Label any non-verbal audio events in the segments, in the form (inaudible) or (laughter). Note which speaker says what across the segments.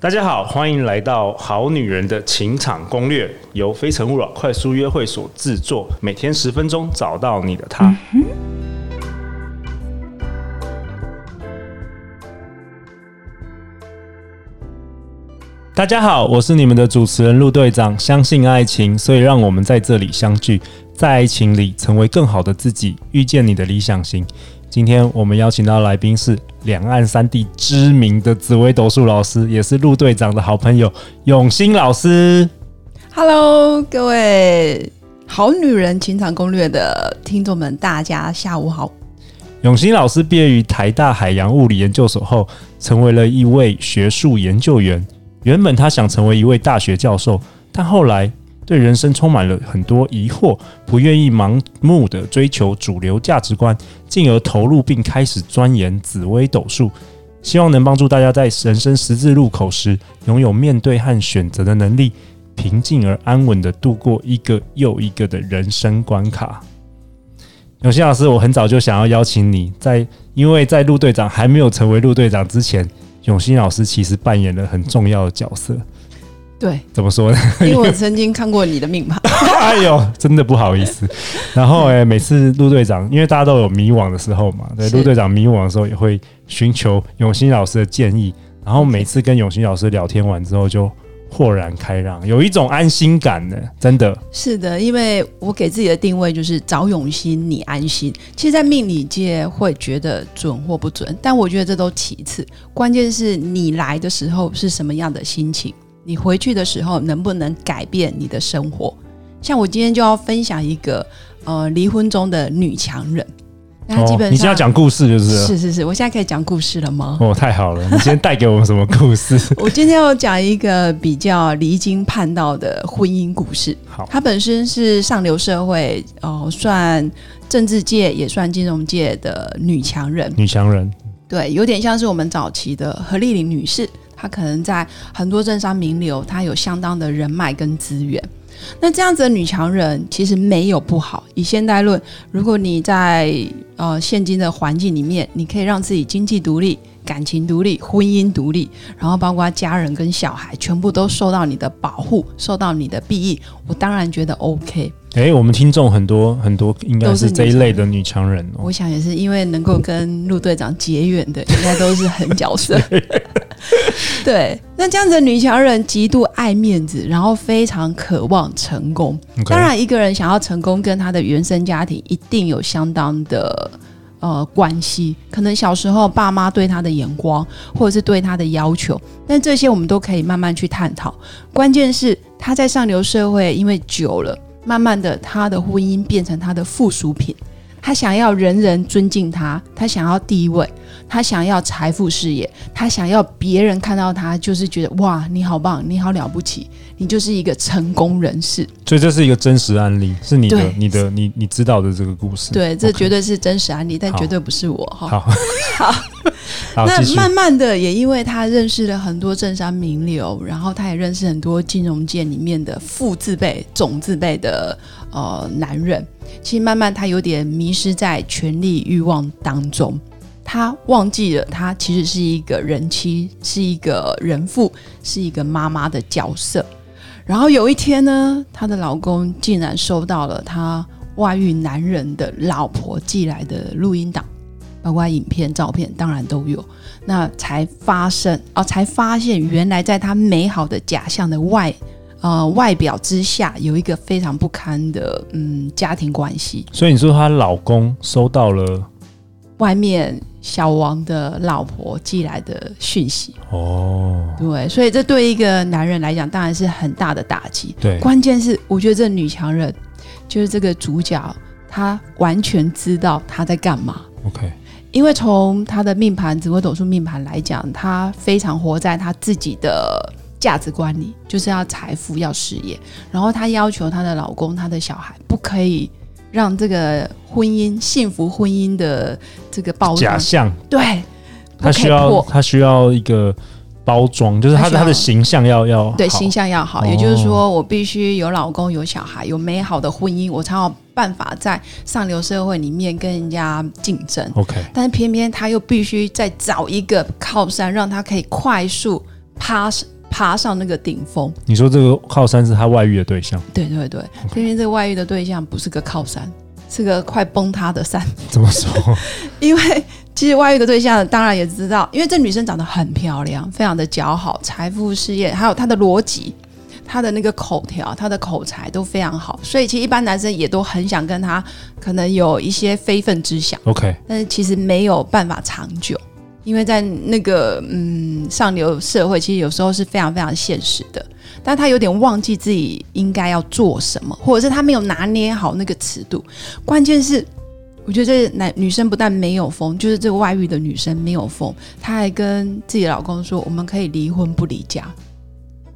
Speaker 1: 大家好，欢迎来到《好女人的情场攻略》，由非诚勿扰快速约会所制作，每天十分钟，找到你的他。大家好，我是你们的主持人陆队长。相信爱情，所以让我们在这里相聚，在爱情里成为更好的自己，遇见你的理想型。今天我们邀请到的来宾是两岸三地知名的紫薇斗数老师，也是陆队长的好朋友永兴老师。
Speaker 2: Hello，各位好女人情场攻略的听众们，大家下午好。
Speaker 1: 永兴老师毕业于台大海洋物理研究所后，成为了一位学术研究员。原本他想成为一位大学教授，但后来。对人生充满了很多疑惑，不愿意盲目的追求主流价值观，进而投入并开始钻研紫微斗数，希望能帮助大家在人生十字路口时，拥有面对和选择的能力，平静而安稳的度过一个又一个的人生关卡。永新老师，我很早就想要邀请你，在因为在陆队长还没有成为陆队长之前，永新老师其实扮演了很重要的角色。
Speaker 2: 对，
Speaker 1: 怎么说呢？(laughs)
Speaker 2: 因为我曾经看过你的命盘。(laughs)
Speaker 1: 哎呦，真的不好意思。然后哎，每次陆队长，因为大家都有迷惘的时候嘛，对，陆队长迷惘的时候也会寻求永新老师的建议。然后每次跟永新老师聊天完之后，就豁然开朗，有一种安心感呢。真的
Speaker 2: 是的，因为我给自己的定位就是找永新，你安心。其实，在命理界会觉得准或不准，但我觉得这都其次，关键是你来的时候是什么样的心情。你回去的时候能不能改变你的生活？像我今天就要分享一个呃离婚中的女强人，那基本上、哦、你现
Speaker 1: 在讲故事就是
Speaker 2: 是是是，我现在可以讲故事了吗？
Speaker 1: 哦，太好了！你今天带给我们什么故事？(laughs)
Speaker 2: 我今天要讲一个比较离经叛道的婚姻故事。好，她本身是上流社会哦、呃，算政治界也算金融界的女强人。
Speaker 1: 女强人，
Speaker 2: 对，有点像是我们早期的何丽玲女士。他可能在很多政商名流，他有相当的人脉跟资源。那这样子的女强人其实没有不好。以现代论，如果你在呃现今的环境里面，你可以让自己经济独立、感情独立、婚姻独立，然后包括家人跟小孩全部都受到你的保护、受到你的庇荫，我当然觉得 OK。
Speaker 1: 诶，我们听众很多很多，应该是这一类的女强人哦。
Speaker 2: 我想也是，因为能够跟陆队长结缘的，应该都是狠角色。(laughs) (laughs) 对，那这样子的女强人极度爱面子，然后非常渴望成功。当然，一个人想要成功，跟他的原生家庭一定有相当的呃关系。可能小时候爸妈对他的眼光，或者是对他的要求，但这些我们都可以慢慢去探讨。关键是他在上流社会，因为久了。慢慢的，他的婚姻变成他的附属品。他想要人人尊敬他，他想要地位，他想要财富事业，他想要别人看到他就是觉得哇，你好棒，你好了不起，你就是一个成功人士。
Speaker 1: 所以这是一个真实案例，是你的、你的、你你知道的这个故事。
Speaker 2: 对，这绝对是真实案例，但绝对不是我哈。
Speaker 1: 好，(laughs)
Speaker 2: 好。(laughs) 那慢慢的，也因为他认识了很多政商名流，然后他也认识很多金融界里面的富字辈、总字辈的呃男人。其实慢慢他有点迷失在权力欲望当中，他忘记了他其实是一个人妻，是一个人妇，是一个妈妈的角色。然后有一天呢，她的老公竟然收到了他外遇男人的老婆寄来的录音档。包括影片、照片，当然都有。那才发生哦，才发现原来在她美好的假象的外呃外表之下，有一个非常不堪的嗯家庭关系。
Speaker 1: 所以你说她老公收到了
Speaker 2: 外面小王的老婆寄来的讯息
Speaker 1: 哦，
Speaker 2: 对，所以这对一个男人来讲当然是很大的打击。
Speaker 1: 对，
Speaker 2: 关键是我觉得这女强人就是这个主角，她完全知道她在干嘛。
Speaker 1: OK。
Speaker 2: 因为从她的命盘，紫微斗数命盘来讲，她非常活在她自己的价值观里，就是要财富、要事业。然后她要求她的老公、她的小孩不可以让这个婚姻、幸福婚姻的这个包装
Speaker 1: 假象。
Speaker 2: 对，
Speaker 1: 她需要，她需要一个。包装就是他的他的形象要要
Speaker 2: 对形象要好，也就是说我必须有老公有小孩有美好的婚姻，我才有办法在上流社会里面跟人家竞争。
Speaker 1: OK，
Speaker 2: 但是偏偏他又必须再找一个靠山，让他可以快速爬爬上那个顶峰。
Speaker 1: 你说这个靠山是他外遇的对象？
Speaker 2: 对对对，偏偏.这个外遇的对象不是个靠山，是个快崩塌的山。
Speaker 1: 怎么说？(laughs)
Speaker 2: 因为其实外遇的对象当然也知道，因为这女生长得很漂亮，非常的姣好，财富、事业，还有她的逻辑。他的那个口条，他的口才都非常好，所以其实一般男生也都很想跟他可能有一些非分之想。
Speaker 1: OK，
Speaker 2: 但是其实没有办法长久，因为在那个嗯上流社会，其实有时候是非常非常现实的。但他有点忘记自己应该要做什么，或者是他没有拿捏好那个尺度。关键是，我觉得这男女生不但没有疯，就是这个外遇的女生没有疯，她还跟自己老公说：“我们可以离婚不离家。”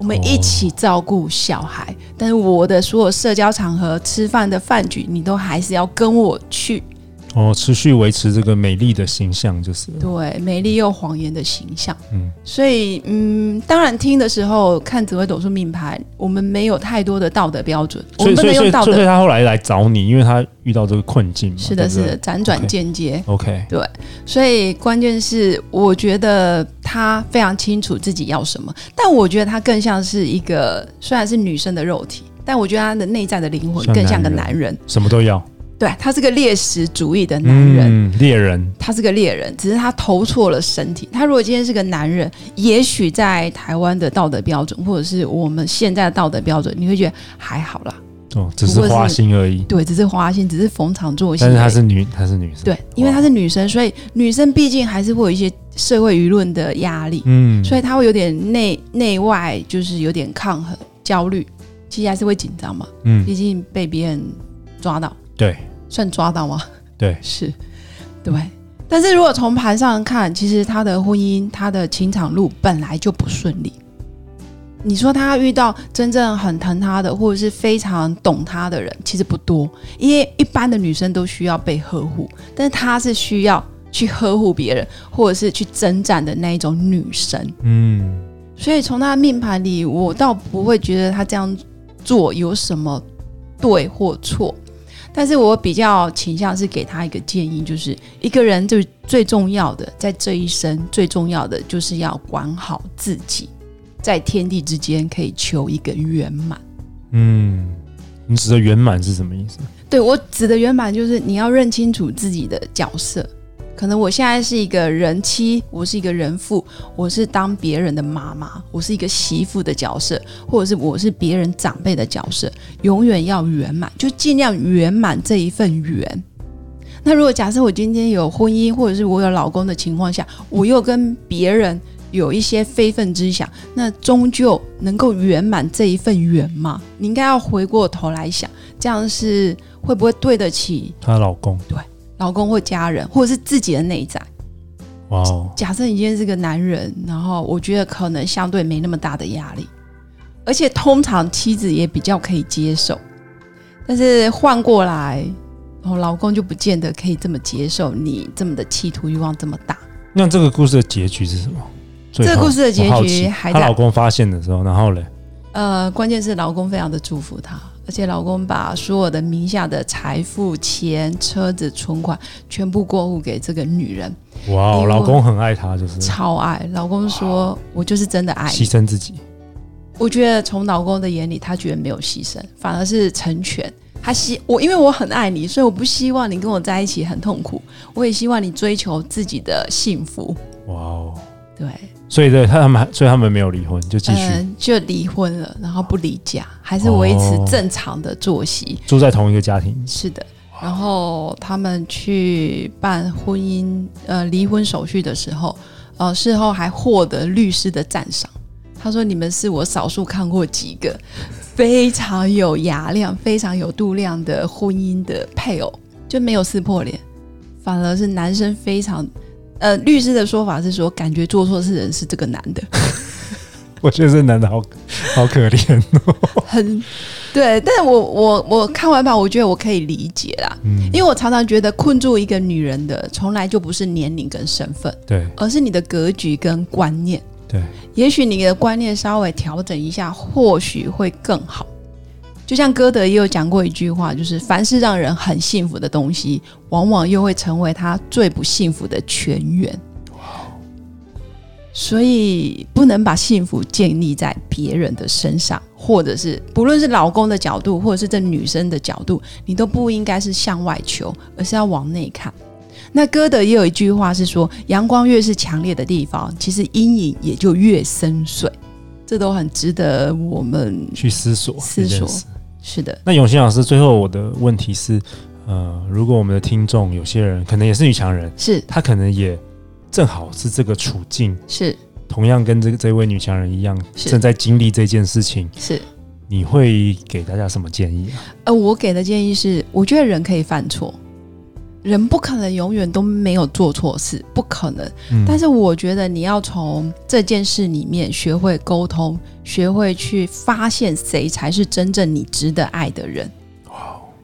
Speaker 2: 我们一起照顾小孩，但是我的所有社交场合、吃饭的饭局，你都还是要跟我去。
Speaker 1: 哦，持续维持这个美丽的形象，就是
Speaker 2: 对美丽又谎言的形象。嗯，所以嗯，当然听的时候看紫微斗数命盘，我们没有太多的道德标准，我们不能用道德。
Speaker 1: 所以他后来来找你，因为他遇到这个困境嘛。
Speaker 2: 是的，是的，辗转间接。
Speaker 1: OK，
Speaker 2: 对，所以关键是我觉得他非常清楚自己要什么，但我觉得他更像是一个虽然是女生的肉体，但我觉得他的内在的灵魂更像个男人，
Speaker 1: 什么都要。
Speaker 2: 对，他是个猎食主义的男人，
Speaker 1: 猎人。
Speaker 2: 他是个猎人，只是他投错了身体。他如果今天是个男人，也许在台湾的道德标准，或者是我们现在的道德标准，你会觉得还好啦。
Speaker 1: 哦，只是花心而已。
Speaker 2: 对，只是花心，只是逢场作戏。
Speaker 1: 但是她是女，她是女生。
Speaker 2: 对，因为她是女生，所以女生毕竟还是会有一些社会舆论的压力。嗯，所以她会有点内内外，就是有点抗衡、焦虑，其实还是会紧张嘛。嗯，毕竟被别人抓到。
Speaker 1: 对。
Speaker 2: 算抓到吗？
Speaker 1: 对，(laughs)
Speaker 2: 是，对。但是如果从盘上看，其实他的婚姻，他的情场路本来就不顺利。你说他遇到真正很疼他的，或者是非常懂他的人，其实不多。因为一般的女生都需要被呵护，但是她是需要去呵护别人，或者是去征战的那一种女生。嗯，所以从他的命盘里，我倒不会觉得他这样做有什么对或错。但是我比较倾向是给他一个建议，就是一个人最最重要的，在这一生最重要的就是要管好自己，在天地之间可以求一个圆满。嗯，
Speaker 1: 你指的圆满是什么意思？
Speaker 2: 对，我指的圆满就是你要认清楚自己的角色。可能我现在是一个人妻，我是一个人父，我是当别人的妈妈，我是一个媳妇的角色，或者是我是别人长辈的角色，永远要圆满，就尽量圆满这一份缘。那如果假设我今天有婚姻，或者是我有老公的情况下，我又跟别人有一些非分之想，那终究能够圆满这一份缘吗？你应该要回过头来想，这样是会不会对得起
Speaker 1: 她老公？
Speaker 2: 对。老公或家人，或者是自己的内在。哇哦！假设你今天是个男人，然后我觉得可能相对没那么大的压力，而且通常妻子也比较可以接受。但是换过来，然后老公就不见得可以这么接受你这么的企图欲望这么大。
Speaker 1: 那这个故事的结局是什么？
Speaker 2: 这个故事的结局还在
Speaker 1: 她老公发现的时候，然后嘞？
Speaker 2: 呃，关键是老公非常的祝福她。而且老公把所有的名下的财富、钱、车子、存款全部过户给这个女人。
Speaker 1: 哇哦，老公很爱她，就是
Speaker 2: 超爱。老公说：“我就是真的爱你。”
Speaker 1: 牺牲自己。
Speaker 2: 我觉得从老公的眼里，他觉得没有牺牲，反而是成全。他希我，因为我很爱你，所以我不希望你跟我在一起很痛苦。我也希望你追求自己的幸福。哇哦，对。
Speaker 1: 所以对他们，所以他们没有离婚，就继续、嗯、
Speaker 2: 就离婚了，然后不离家，还是维持正常的作息，
Speaker 1: 住在同一个家庭。
Speaker 2: 是的，然后他们去办婚姻呃离婚手续的时候，呃事后还获得律师的赞赏。他说：“你们是我少数看过几个非常有雅量、非常有度量的婚姻的配偶，就没有撕破脸，反而是男生非常。”呃，律师的说法是说，感觉做错事人是这个男的。(laughs)
Speaker 1: 我觉得这男的好好可怜哦。(laughs)
Speaker 2: 很对，但是我我我看完吧，我觉得我可以理解啦。嗯，因为我常常觉得困住一个女人的，从来就不是年龄跟身份，
Speaker 1: 对，
Speaker 2: 而是你的格局跟观念。
Speaker 1: 对，
Speaker 2: 也许你的观念稍微调整一下，或许会更好。就像歌德也有讲过一句话，就是凡是让人很幸福的东西，往往又会成为他最不幸福的泉源。所以不能把幸福建立在别人的身上，或者是不论是老公的角度，或者是这女生的角度，你都不应该是向外求，而是要往内看。那歌德也有一句话是说：阳光越是强烈的地方，其实阴影也就越深邃。这都很值得我们
Speaker 1: 去思索。
Speaker 2: 思索是的。
Speaker 1: 那永新老师，最后我的问题是：呃，如果我们的听众有些人可能也是女强人，
Speaker 2: 是
Speaker 1: 她可能也。正好是这个处境，
Speaker 2: 是
Speaker 1: 同样跟这个这位女强人一样，正在经历这件事情。
Speaker 2: 是，
Speaker 1: 你会给大家什么建议啊？
Speaker 2: 呃，我给的建议是，我觉得人可以犯错，人不可能永远都没有做错事，不可能。嗯。但是我觉得你要从这件事里面学会沟通，学会去发现谁才是真正你值得爱的人。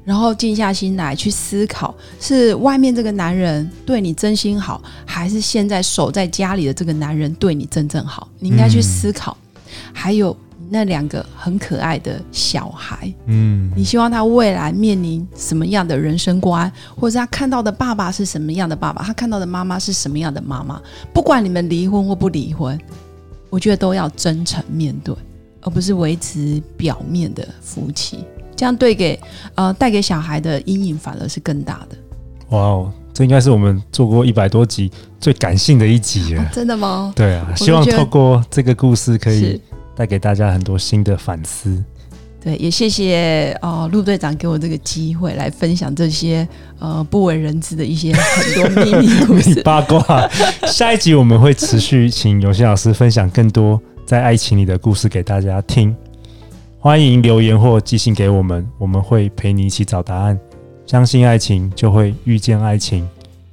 Speaker 2: 然后静下心来去思考，是外面这个男人对你真心好，还是现在守在家里的这个男人对你真正好？你应该去思考。嗯、还有那两个很可爱的小孩，嗯，你希望他未来面临什么样的人生观，或者他看到的爸爸是什么样的爸爸，他看到的妈妈是什么样的妈妈？不管你们离婚或不离婚，我觉得都要真诚面对，而不是维持表面的夫妻。这样对给呃带给小孩的阴影反而是更大的。
Speaker 1: 哇哦，这应该是我们做过一百多集最感性的一集了。
Speaker 2: 哦，真的吗？
Speaker 1: 对啊，希望透过这个故事可以带给大家很多新的反思。
Speaker 2: 对，也谢谢哦陆队长给我这个机会来分享这些呃不为人知的一些很多秘密故事 (laughs)
Speaker 1: 八卦。下一集我们会持续请永新老师分享更多在爱情里的故事给大家听。欢迎留言或寄信给我们，我们会陪你一起找答案。相信爱情，就会遇见爱情。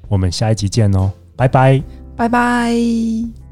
Speaker 1: 我们下一集见哦，拜拜，
Speaker 2: 拜拜。